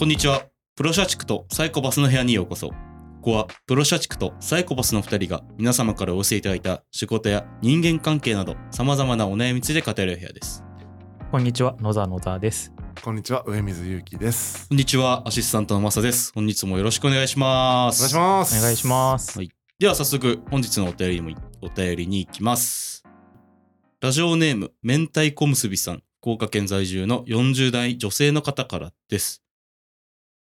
こんにちは。プロ社畜とサイコパスの部屋にようこそ。ここはプロ社畜とサイコパスの2人が皆様からお寄せいただいた仕事や人間関係など様々なお悩みについて語る部屋です。こんにちは、野沢野沢です。こんにちは、上水ゆうきです。こんにちは。アシスタントのマサです。本日もよろしくお願いします。お願いします。お願いします。はいでは早速本日のお便りにもお便りに行きます。ラジオネーム明太子結びさん、福岡県在住の40代女性の方からです。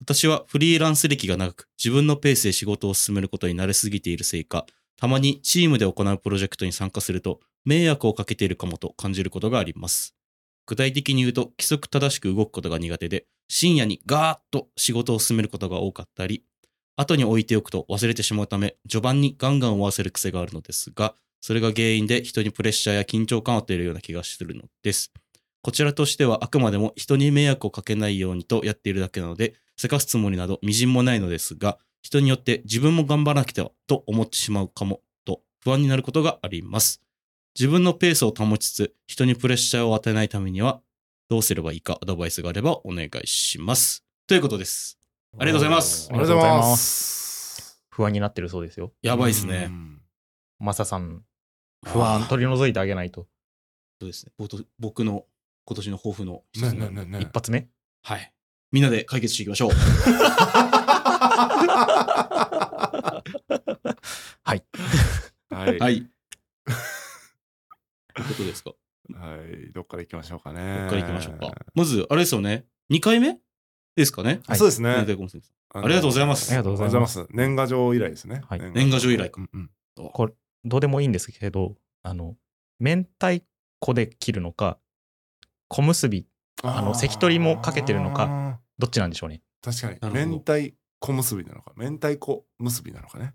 私はフリーランス歴が長く自分のペースで仕事を進めることに慣れすぎているせいか、たまにチームで行うプロジェクトに参加すると迷惑をかけているかもと感じることがあります。具体的に言うと規則正しく動くことが苦手で、深夜にガーッと仕事を進めることが多かったり、後に置いておくと忘れてしまうため、序盤にガンガン終わせる癖があるのですが、それが原因で人にプレッシャーや緊張感を与えるような気がするのです。こちらとしてはあくまでも人に迷惑をかけないようにとやっているだけなので、せかすつもりなど微塵もないのですが、人によって自分も頑張らなきゃと思ってしまうかもと不安になることがあります。自分のペースを保ちつつ、人にプレッシャーを与えないためには、どうすればいいかアドバイスがあればお願いします。ということです。ありがとうございますありがとうございます。不安になってるそうですよ。やばいですねう。んマサさん、不安取り除いてあげないと。そうですね。僕僕の今年の抱負の一つねにねねね一発目はい。みんなで解決していきましょう。はい。はい。はい。ということですか？はい。どっから行きましょうかね。ここから行きましょうか。まず、あれですよね。2回目？ですかね？はいそうですね。ありがとうございますありがとうございます。す。年賀状以来ですね。はい年賀状以来かうんうんこれ、どうでもいいんですけど、あの、明太子で切るのか、小結び、あの関取もかけてるのかか。どっちなんでしょうね。確かに。明太小結びなのか。明太子結びなのかね。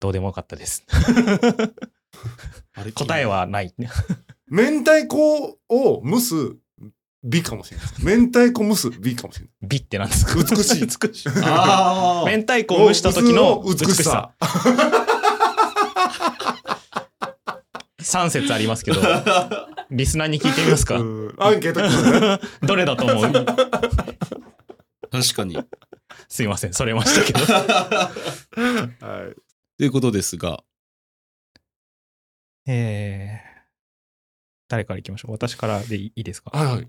どうでもよかったです。答えはない。明太子を蒸す美かもしれない。明太子蒸す美かもしれない。美ってなんですか？美しい美しい。あ明太子を蒸した時の美しさ。。3説ありますけど、リスナーに聞いてみますか？うん。アンケート来どれだと思う？確かに。すいません、それましたけど。はい。ということですが、えー、誰からいきましょう？私からでいいですか？はいはい。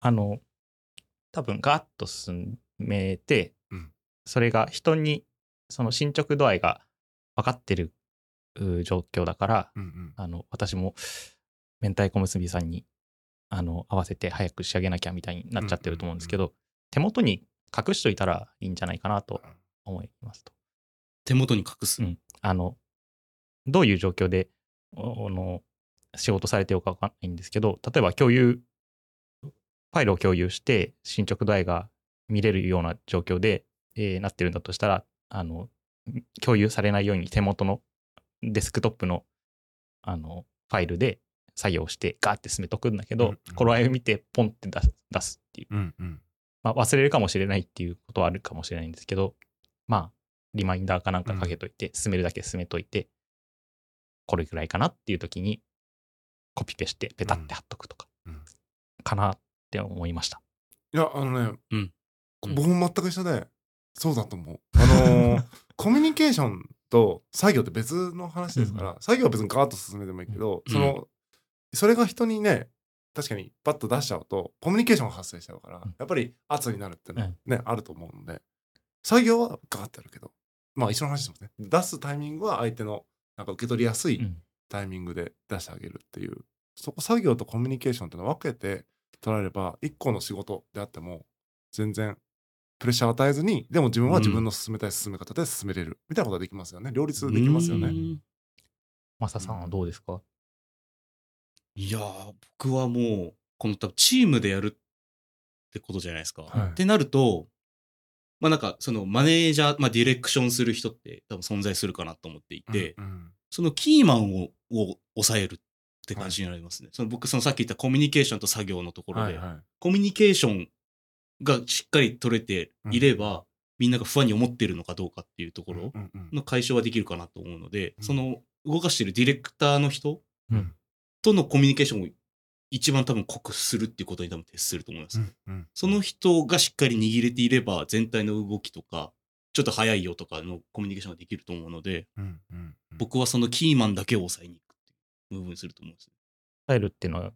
あの、多分ガッと進めて、うん。それが人にその進捗度合いが分かってるう状況だから、うんうん。あの、私も明太子結びさんにあの合わせて早く仕上げなきゃみたいになっちゃってると思うんですけど、手元に隠しといたらいいんじゃないかなと思いますと。手元に隠す。うん、あのどういう状況でおあの仕事されてるかわかんないんですけど例えば共有ファイルを共有して進捗度合いが見れるような状況で、えーなってるんだとしたらあの共有されないように手元のデスクトップのあのファイルで作業してガーって進めとくんだけど、うんうん頃合いを見てポンって出す出すっていううんうん。まあ、忘れるかもしれないっていうことはあるかもしれないんですけど、まあ、リマインダーかなんかかけといて、進めるだけ進めといて、これぐらいかなっていう時に、コピペしてペタって貼っとくとかかなって思いました。いや、あのね、うんうん僕も全く一緒で、そうだと思う。あのー コミュニケーションと作業って別の話ですから、作業は別にガーッと進めてもいいけど、うんその、それが人にね、確かにパッと出しちゃうと、コミュニケーションが発生しちゃうから、うん。やっぱり圧になるっていうのはね、あると思うので、作業はガーッてやるけど、まあ一緒の話ですもんね。出すタイミングは相手のなんか受け取りやすいうん。タイミングで出してあげるっていう、そこ作業とコミュニケーションっていうのを分けて捉えれば一個の仕事であっても全然プレッシャーを与えずにでも自分は自分の進めたい進め方で進めれる。みたいなことができますよね。両立できますよね。マサさんはどうですか、いやー、僕はもう、この多分チームでやるってことじゃないですか。はい。ってなると、まあなんかそのマネージャー、まあディレクションする人って多分存在するかなと思っていて、うんうん。そのキーマンをを抑えるって感じになりますね。その僕、そのさっき言ったコミュニケーションと作業のところで、はいはい。コミュニケーションがしっかり取れていれば、みんなが不安に思ってるのかどうかっていうところの解消はできるかなと思うので、うん。その動かしてるディレクターの人うん。とのコミュニケーションを一番多分濃くするっていうことに多分徹すると思います。うんうんその人がしっかり握れていれば、全体の動きとか、ちょっと早いよとかのコミュニケーションができると思うので、うんうんうん。僕はそのキーマンだけを抑えに行くっていう部分にすると思うんです。伝えるっていうのは、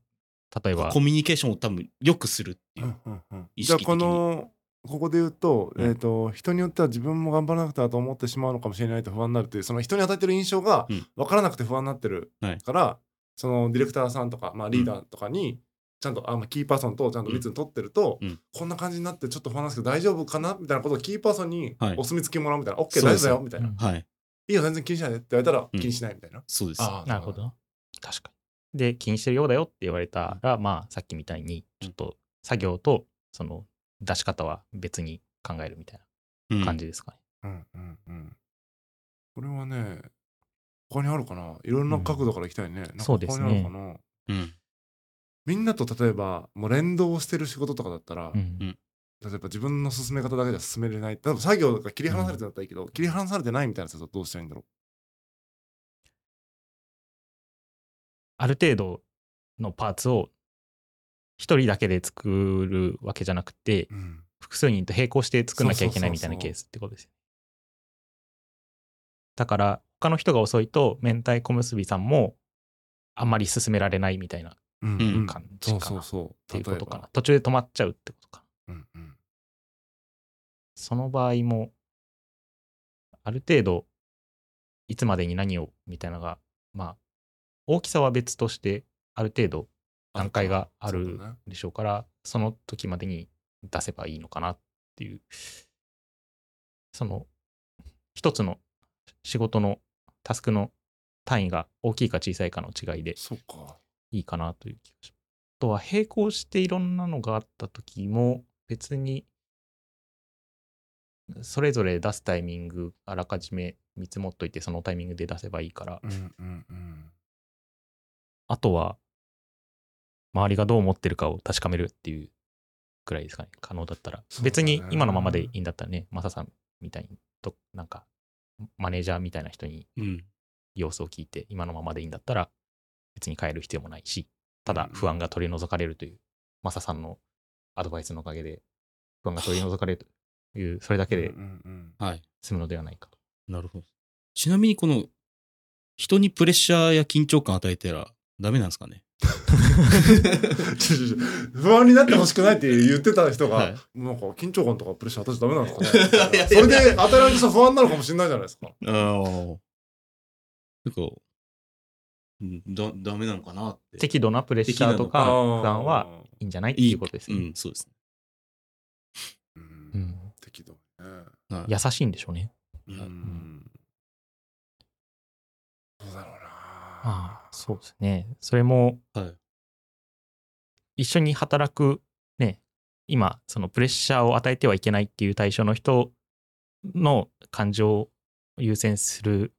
例えば。コ、ミュニケーションを多分良くするっていう。う。んうんうん。意じゃあこ識的にのここで言うと,、うん。えー、と人によっては自分も頑張らなくてはと思ってしまうのかもしれないと不安になるっていうその人に与えてる印象がうん。分からなくて不安になってるはい。から、そのディレクターさんとか、まあ、リーダーとかにちゃんと、あまあ、キーパーソンとちゃんと密に取ってると、うん。こんな感じになってちょっと不安なんですけど大丈夫かなみたいなことをキーパーソンにはい。お墨付きもらうみたいな、OK そうです。大丈夫だよみたいな、うん。いはい。いよ全然気にしないでって言われたらうん気にしないみたいな。そうです。なるほど。な。確かに。で、気にしてるようだよって言われたら、まあ、さっきみたいに、ちょっと作業と、その、出し方は別に考えるみたいうんな感じですかね。うんうんうん。これはね、他にあるかな？いろんな角度からいきたいね。なんかそうですね他にあるかな？うん。みんなと例えば、もう連動してる仕事とかだったら、うん例えば自分の進め方だけでは進めれない。例えば作業が切り離されてだったらいいけど、切り離されてないみたいなやつだとどうしたらいいんだろある程度のパーツを一人だけで作るわけじゃなくて、う。うん。複数人と並行して作んなきゃいけないみたいなケースってことですよ。だから、他の人が遅いと、明太小結びさんもあんまり進められないみたいな感じかなっ。ていうことかな。途中で止まっちゃうってことかな。うんうん。その場合も、ある程度、いつまでに何をみたいなのが、まあ、大きさは別として、ある程度段階があるでしょうから、その時までに出せばいいのかなっていう、その、一つの仕事のタスクの単位が大きいか小さいかの違いで。いいかなという気がします。あとは並行していろんなのがあった時も別にそれぞれ出すタイミングあらかじめ見積もっといてそのタイミングで出せばいいから、うんうんうん。あとは周りがどう思ってるかを確かめるっていうくらいですかね可能だったら、別に今のままでいいんだったらねマサさんみたいにとなんかマネージャーみたいな人にうん。様子を聞いて今のままでいいんだったら別に変える必要もないしただ不安が取り除かれるという、マサさんのアドバイスのおかげで不安が取り除かれるというそれだけではい。済むのではないかと。なるほど。ちなみにこの、人にプレッシャーや緊張感与えたらダメなんですかね？不安になってほしくないって言ってた人が、はいなんか緊張感とかプレッシャー私ダメなんですかね それで与えられてさ不安なのかもしれないじゃないですか。ああ。なんか、うんだ、ダメなのかなって。適度なプレッシャーとか不安はいいんじゃないっていうことですね。うん、そうですね。うんうん適度ね。はい優しいんでしょうね。うんんどうだろ。ああそうですね。それもはい。一緒に働くね今そのプレッシャーを与えてはいけないっていう対象の人の感情を優先する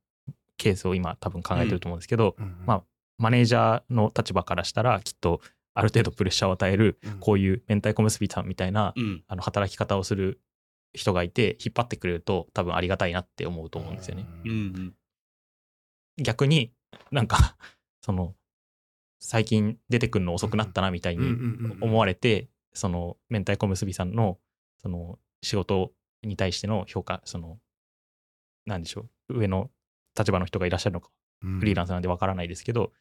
ケースを今多分考えてると思うんですけど、うんうんまあマネージャーの立場からしたらきっとある程度プレッシャーを与えるうんこういう明太子結びさんみたいなうん。あの働き方をする人がいて引っ張ってくれると多分ありがたいなって思うと思うんですよね。うんうん。逆になんかその最近出てくるの遅くなったなみたいに思われてその明太子結びさんのその仕事に対しての評価そのなんでしょう上の立場の人がいらっしゃるのかうん。フリーランスなんでわからないですけど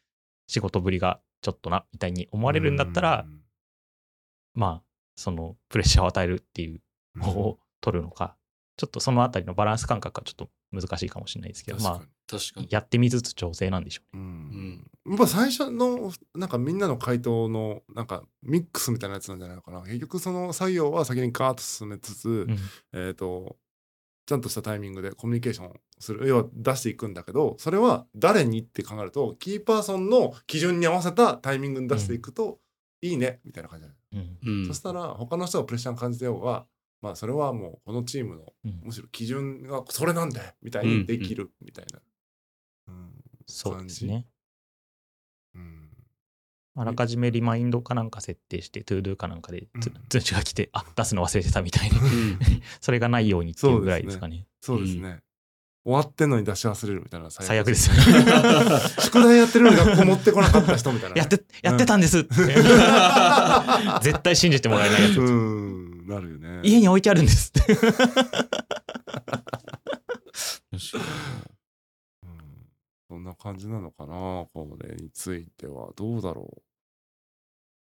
仕事ぶりがちょっとなみたいに思われるんだったらうんまあそのプレッシャーを与えるっていう方を取るのかちょっとそのあたりのバランス感覚はちょっと難しいかもしれないですけどまあ。やってみつつ調整なんでしょうね。うん。やっぱ最初のなんかみんなの回答のなんかミックスみたいなやつなんじゃないのかな。結局その作業は先にガーッと進めつつ、うん。えっ、とちゃんとしたタイミングでコミュニケーションする。要は出していくんだけどそれは誰にって考えるとキーパーソンの基準に合わせたタイミングに出していくと、いいねみたいな感じだね、うん。うん。そしたら他の人がプレッシャーを感じてようがまあそれはもうこのチームのうんむしろ基準がそれなんだよみたいにできるみたいな、うんそうですね。うんあらかじめリマインドかなんか設定して、 ToDo かなんかで通知が来て、あ出すの忘れてたみたいに、うん それがないようにっていうぐらいですかね。そうですね。終わってんのに出し忘れるみたいな最最悪ですよね。宿題やってるのに学校持ってこなかった人みたいなね、やって、やってたんですって。絶対信じてもらえないやつ。うんなるよね。家に置いてあるんです。って。うん。そんな感じなのかなこれについては。どうだろ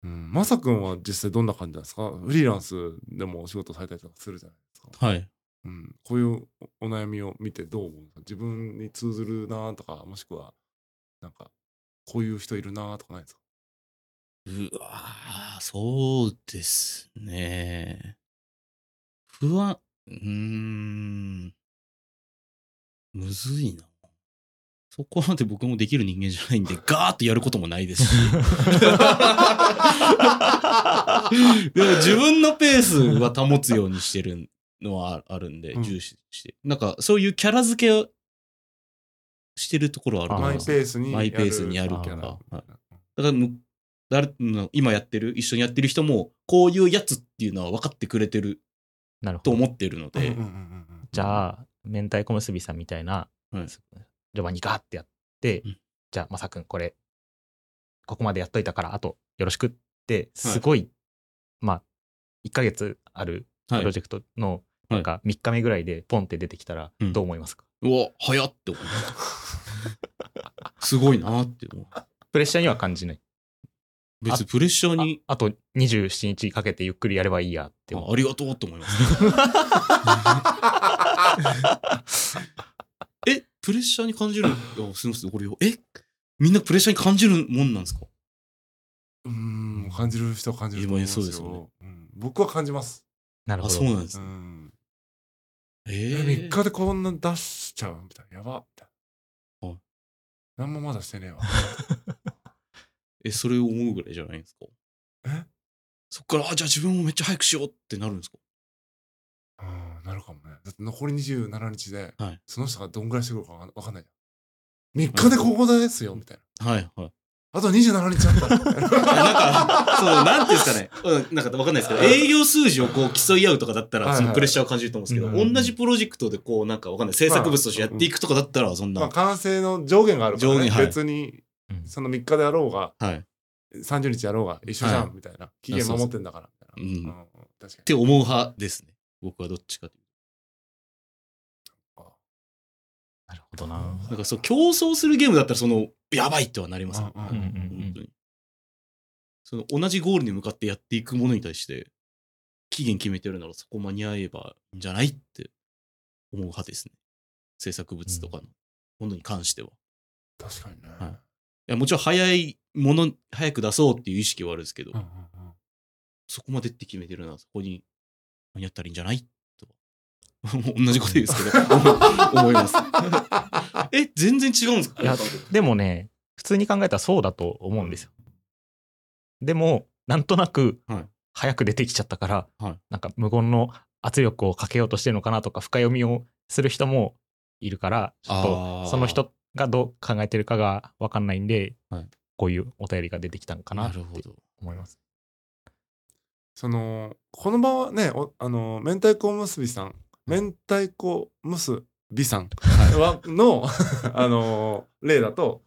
う。うん。まさくんは実際どんな感じなんですか？フリーランスでもお仕事されたりとかするじゃないですか。にはい。うん、こういうおお悩みを見てどう思う自分に通ずるなとかもしくはなんかこういう人いるなとかないですか？うわーそうですね。不安、うーん。むずいな。そこまで僕もできる人間じゃないんで、ガーッとやることもないですし。でも自分のペースは保つようにしてるのはあるんで、うん重視して。なんか、そういうキャラ付けをしてるところはあると思マイいます。ペースにマイペースにやるとかはいだからむ誰の今やってる一緒にやってる人もこういうやつっていうのは分かってくれてるなるほど。と思ってるので、うんうんうんうんじゃあ、明太子結びさんみたいな、はい。序盤にガーってやって、うん。じゃあ、まさくん、これ、ここまでやっといたから、あと、よろしくって、すごい、まあ、1ヶ月あるプはい。ロジェクトの、はいなんか3日目ぐらいでポンって出てきたら、うん。どう思いますか、うわ早っって思いますすごいなって思う。プレッシャーには感じない。別にプレッシャーにあと27日かけてゆっくりやればいいやって。あありがとうって思います。えプレッシャーに感じるいやすみませんこれえみんなプレッシャーに感じるもんなんですか？うん感じる人は感じると思いますよ。今そうですよね。うん。僕は感じます、あなるほど。そうなんですね。うん。ええー、3日でこんな出しちゃうみたいな。やばみたいな、はい。何もまだしてねえわ えそれを思うぐらいじゃないんですか？え？そっからあじゃあ自分もめっちゃ早くしようってなるんですか？うんなるかもね。だって残り27日で、はい。その人がどんぐらいしてくるかわかんないじゃん。3日でここですよみたいな。はいはい。あと27日あった。なんか、そう、なんていうんですかね。うん、なんかわかんないですけど、営業数字をこう競い合うとかだったら、はいはいそのプレッシャーを感じると思うんですけど、うん。同じプロジェクトでこう、なんかわかんない、制作物としてやっていくとかだったら、そんな、まあ完成の上限があるから、ね。上限はい。別にうんその3日であろうがはい。っ30日やろうが一緒じゃん、はいみたいな期限守ってんだからみたいなそうん確かて思う派ですね。僕はどっちかというなるほどな。と。なんかそう、競争するゲームだったら、その、やばいってはなりますよ。うんうん。その、同じゴールに向かってやっていくものに対して、期限決めてるならそこ間に合えばいいんじゃないって思う派ですね。制作物とかのものに関しては。確かにね、はいいやもちろん早いもの、早く出そうっていう意識はあるんですけど、うんうんそこまでって決めてるならそこに何やったらいいんじゃないと。同じこと言うんですけど、思思います。え、全然違うんですか？いやでもね、普通に考えたらそうだと思うんですよ。でも、なんとなくはい、早く出てきちゃったから、はいなんか無言の圧力をかけようとしてるのかなとか、深読みをする人もいるから、ちょっあとーその人がどう考えてるかが分かんないんで、はいこういうお便りが出てきたのかなってなるほど。思います。そのこの場はねおあの明太子むすびさん明太子むすびさんはの あの例だと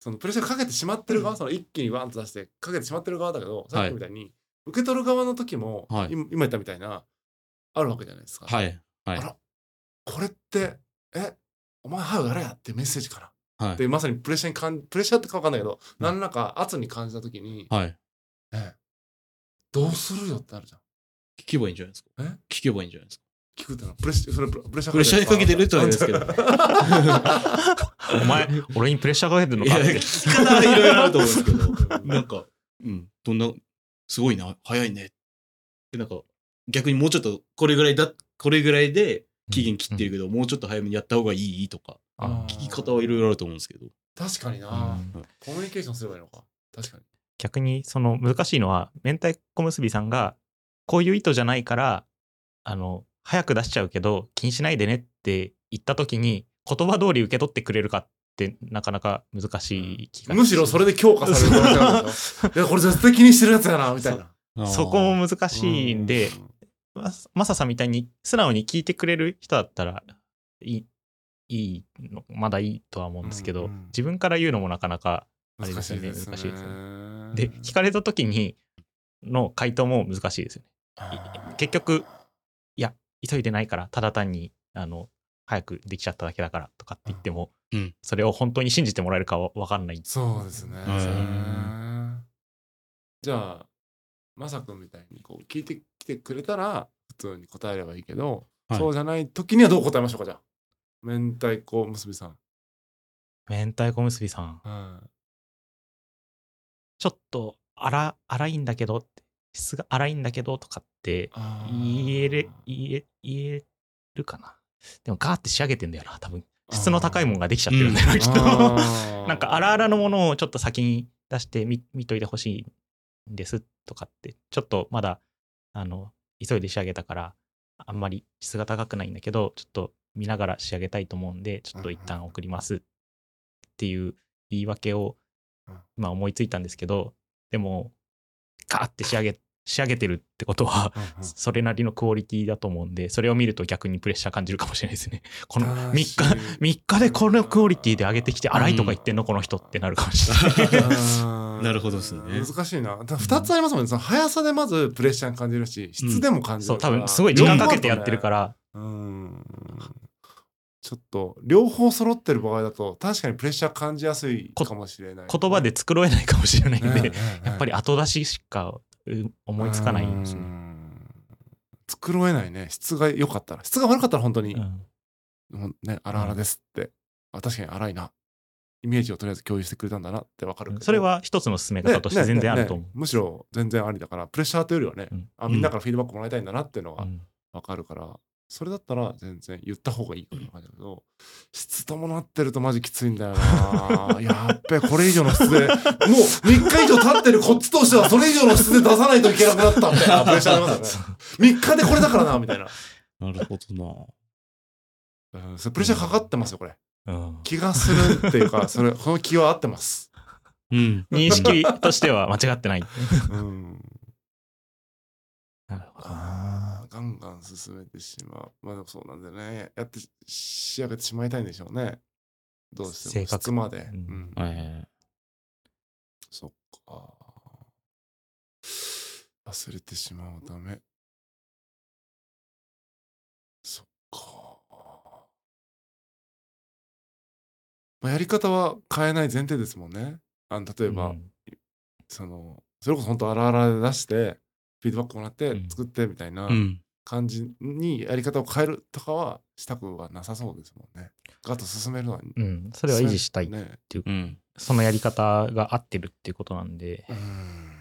そのプレッシャーかけてしまってる側、その一気にワンと出してかけてしまってる側だけどさっきみたいに、受け取る側の時も、はい今今言ったみたいなあるわけじゃないですか。はい。はいあ。らこれってえお前早くやれやってメッセージかなはい。でまさにプレッシャーに感プレッシャーってか分かんないけど、何らか圧に感じた時に、はい。えどうするよってなるじゃん。聞けばいいんじゃないですかえ？聞けばいいんじゃないですか聞くってのはプレッシャーそれプレッシャープレッシャーかけてるとは言うんですけど。お前、俺にプレッシャーかけてるのいや、かって。聞き方はいろいろあると思うんですけど、なんか、うん、どんな、すごいな、早いね。で、なんか、逆にもうちょっと、これぐらいだ、これぐらいで期限切ってるけど、もうちょっと早めにやった方がいい？とか、あ聞き方はいろいろあると思うんですけど。確かにな、うん。コミュニケーションすればいいのか。確かに。逆にその難しいのは明太子結びさんがこういう意図じゃないからあの早く出しちゃうけど気にしないでねって言った時に言葉通り受け取ってくれるかってなかなか難しい気がむしろそれで強化される可能性ある いやこれ絶対気にしてるやつやなみたいなそこも難しいんでまマサさんみたいに素直に聞いてくれる人だったらいいいいのまだいいとは思うんですけど、うんうん。自分から言うのもなかなかあれ難ですよねしいですね。難しいですで聞かれた時にの回答も難しいですよね。結局いや急いでないからただ単にあの早くできちゃっただけだからとかって言っても、うん。それを本当に信じてもらえるかは分かんない。そうですね。うん。じゃあ、まさくんみたいにこう聞いてきてくれたら普通に答えればいいけど、はい。そうじゃない時にはどう答えましょうか、じゃあ。明太子むすびさん。明太子結びさん。はちょっと荒荒いんだけど質が荒いんだけどとかって言えれ言え言えるかな。でもガーって仕上げてんだよな多分。質の高いもんができちゃってるんだよな、きっと。なんか荒々のものをちょっと先に出して見見といてほしい。んですとかってちょっとまだあの急いで仕上げたからあんまり質が高くないんだけどちょっと見ながら仕上げたいと思うんでちょっと一旦送りますっていう言い訳をうん。今思いついたんですけどでもガーって仕上げ仕上げてるってことはうんうんそれなりのクオリティだと思うんでそれを見ると逆にプレッシャー感じるかもしれないですね この3日確かに3日でこのクオリティで上げてきて荒いとか言ってんのこの人ってなるかもしれない なるほどですね難しいな。だ2つありますもんね。その速さでまずプレッシャーに感じるし、質でも感じそう多るから。分すごい時間かけてやってるからら。うん。ちょっと両方揃ってる場合だと確かにプレッシャー感じやすいかもしれない、言葉で繕えないかもしれないんで、ねねねやっぱり後出ししかう思いつかないんですね。うん。繕えないね。質が良かったら。質が悪かったら本当に、うん。ね荒々ですって、あ確かに荒いな。イメージをとりあえず共有してくれたんだなって分かるそれは一つの進めね方として全然あると思う。ねねねむしろ全然ありだからプレッシャーというよりはね、うん。あみんなからフィードバックもらいたいんだなっていうのがうん。分かるから、それだったら全然言った方がいいかな感じだけど、質伴ってるとマジきついんだよな。やっべこれ以上の質で。もう3日以上経ってるこっちとしてはそれ以上の質で出さないといけなくなったみたいな。プレッシャーありますよね。3日でこれだからなみたいな、なるほどうん、それプレッシャーかかってますよこれ。うん。気がするっていうかそれこの気は合ってます、な。うん。認識としては間違ってない。うん、なるほど。なあーガンガン進めてしまう。まあでもそうなんだよね。やって仕上げてしまいたいんでしょうね。どうしても正確質まで、うん。うん。えそっか。忘れてしまうため。そっか。まあ、やり方は変えない前提ですもんね。あの例えば、うん。そのそれこそ本当荒々で出してフィードバックもらってうん作ってみたいな。感じにやり方を変えるとかはしたくはなさそうですもんね。ガッと進めるのは、うん、それは維持したい。ね。うん。そのやり方が合ってるっていうことなんで、うーん。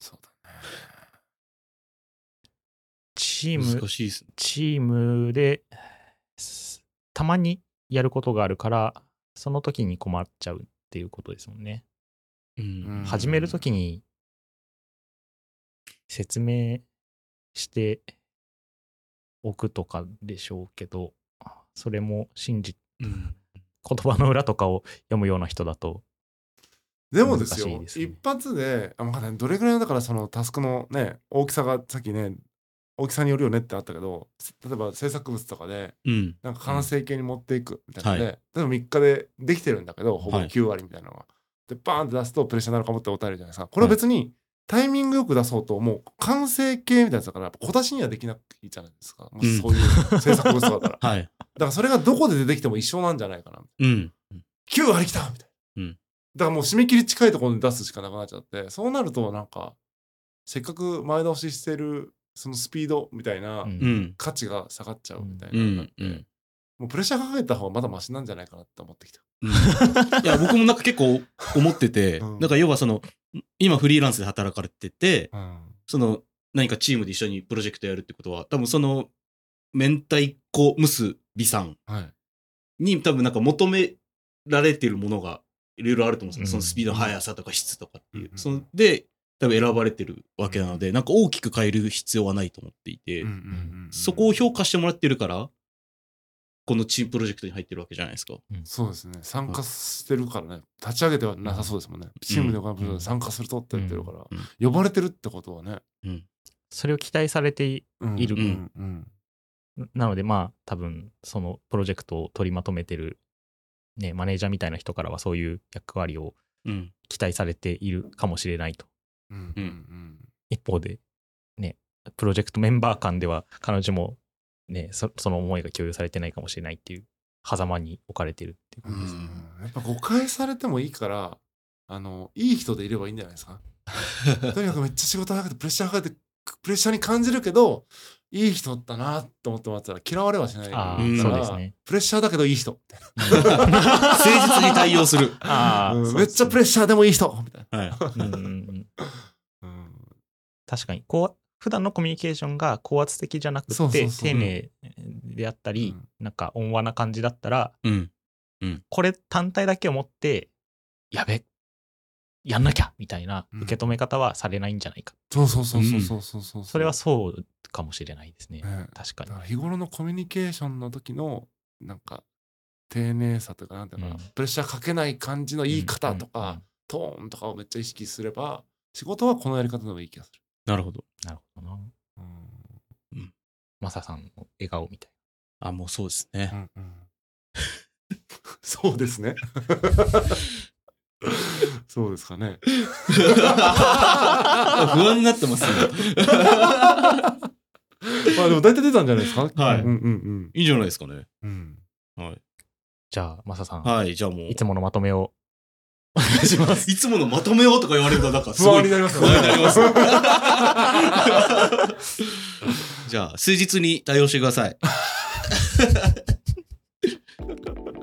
そうだね。チーム難、しいですね。チームですたまにやることがあるから、その時に困っちゃうっていうことですもんね。ううんん。始めるときに説明しておくとかでしょうけど、それも信じ、うん。言葉の裏とかを読むような人だと、でもですよ一発であ、まあね、どれぐらいだからそのタスクのね大きさがさっきね大きさによるよねってあったけど例えば制作物とかでうん。なんか完成形に持っていくみたいなので、は例えば3日でできてるんだけどほぼはい。9割みたいなのが、でバーンって出すとプレッシャーになるかもってお便りじゃないですか。これは別にタイミングよく出そうともう完成形みたいなやつだからやっぱ小出しにはできなくいいじゃないですかもしそういう制作物だったら、だかはい。らそれがどこで出てきても一緒なんじゃないかなうん。9割きたみたいな、うんだからもう締め切り近いところに出すしかなくなっちゃってそうなるとなんかせっかく前倒ししてるそのスピードみたいな。価値が下がっちゃうみたいな、うん。うん。もうプレッシャーかけた方がまだマシなんじゃないかなって思ってきた。うんいや、僕もなんか結構思ってて、うんなんか要はその、今フリーランスで働かれてて、うん。その、何かチームで一緒にプロジェクトやるってことは、多分その、明太子結びさんはい。に多分なんか求められてるものがいろいろあると思うんですよ、うん。そのスピードの速さとか質とかっていう。うんそので、多分選ばれてるわけなので、なんか大きく変える必要はないと思っていて、うんうんうん。そこを評価してもらってるから、このチームプロジェクトに入ってるわけじゃないですか。そうですね。参加してるからね。立ち上げてはなさそうですもんね。チームで他のプロジェクトに参加するとって言ってるから、うん。呼ばれてるってことはね。それを期待されていうん。いるうん。うん。なのでまあ多分そのプロジェクトを取りまとめてる、ね、マネージャーみたいな人からはそういう役割をうん。期待されているかもしれないと。うん。うん。一方で、ね、プロジェクトメンバー間では彼女も、ね、そその思いが共有されてないかもしれないっていう狭間に置かれてるっていううん感じです。うん。やっぱ誤解されてもいいからあのいい人でいればいいんじゃないですか？とにかくめっちゃ仕事早くてプレッシャーかけてプレッシャーに感じるけどいい人だなと思ってもらったら嫌われはしない。からあーそうですね。プレッシャーだけどいい人。誠実に対応する。うん。めっちゃプレッシャーでもいい人。みたいはい。うん。確かにこう普段のコミュニケーションが高圧的じゃなくて丁寧であったり、うん。なんか温和な感じだったらうん。これ単体だけを持ってやべやんなきゃみたいなうん。受け止め方はされないんじゃないか、そうそうそうそうそうそうそう。それはそうかもしれないですね、ね。確かに。日頃のコミュニケーションの時のなんか丁寧さというかなんていうのかな、うん。プレッシャーかけない感じの言い方とか、うんうんうんトーンとかをめっちゃ意識すれば仕事はこのやり方でもいい気がする。なるほど。なるほどなうんマサさんの笑顔みたいあ、もうそうですね。うんうん そうですね。そうですかね。不安になってますね。まあでも大体出たんじゃないですか？はいうんうんいいんじゃないですかね。うん。うん。はい。じゃあマサさん、はい、じゃあもう。いつものまとめをお願いしますいつものまとめようとか言われると、なんかす不ごい安になります不安になります。じゃあ、数日に対応してください。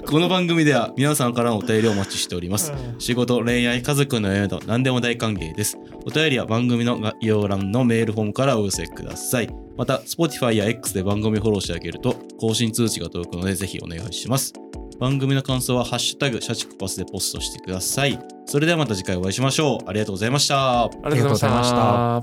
この番組では皆さんからのお便りをお待ちしております。仕事、恋愛、家族の夢など何でも大歓迎です。お便りは番組の概要欄のメールフォームからお寄せください。また、Spotify や X で番組フォローしてあげると更新通知が届くのでぜひお願いします。番組の感想は「ハッシュタグ社畜パス」でポストしてください。それではまた次回お会いしましょう。ありがとうございました。ありがとうございました。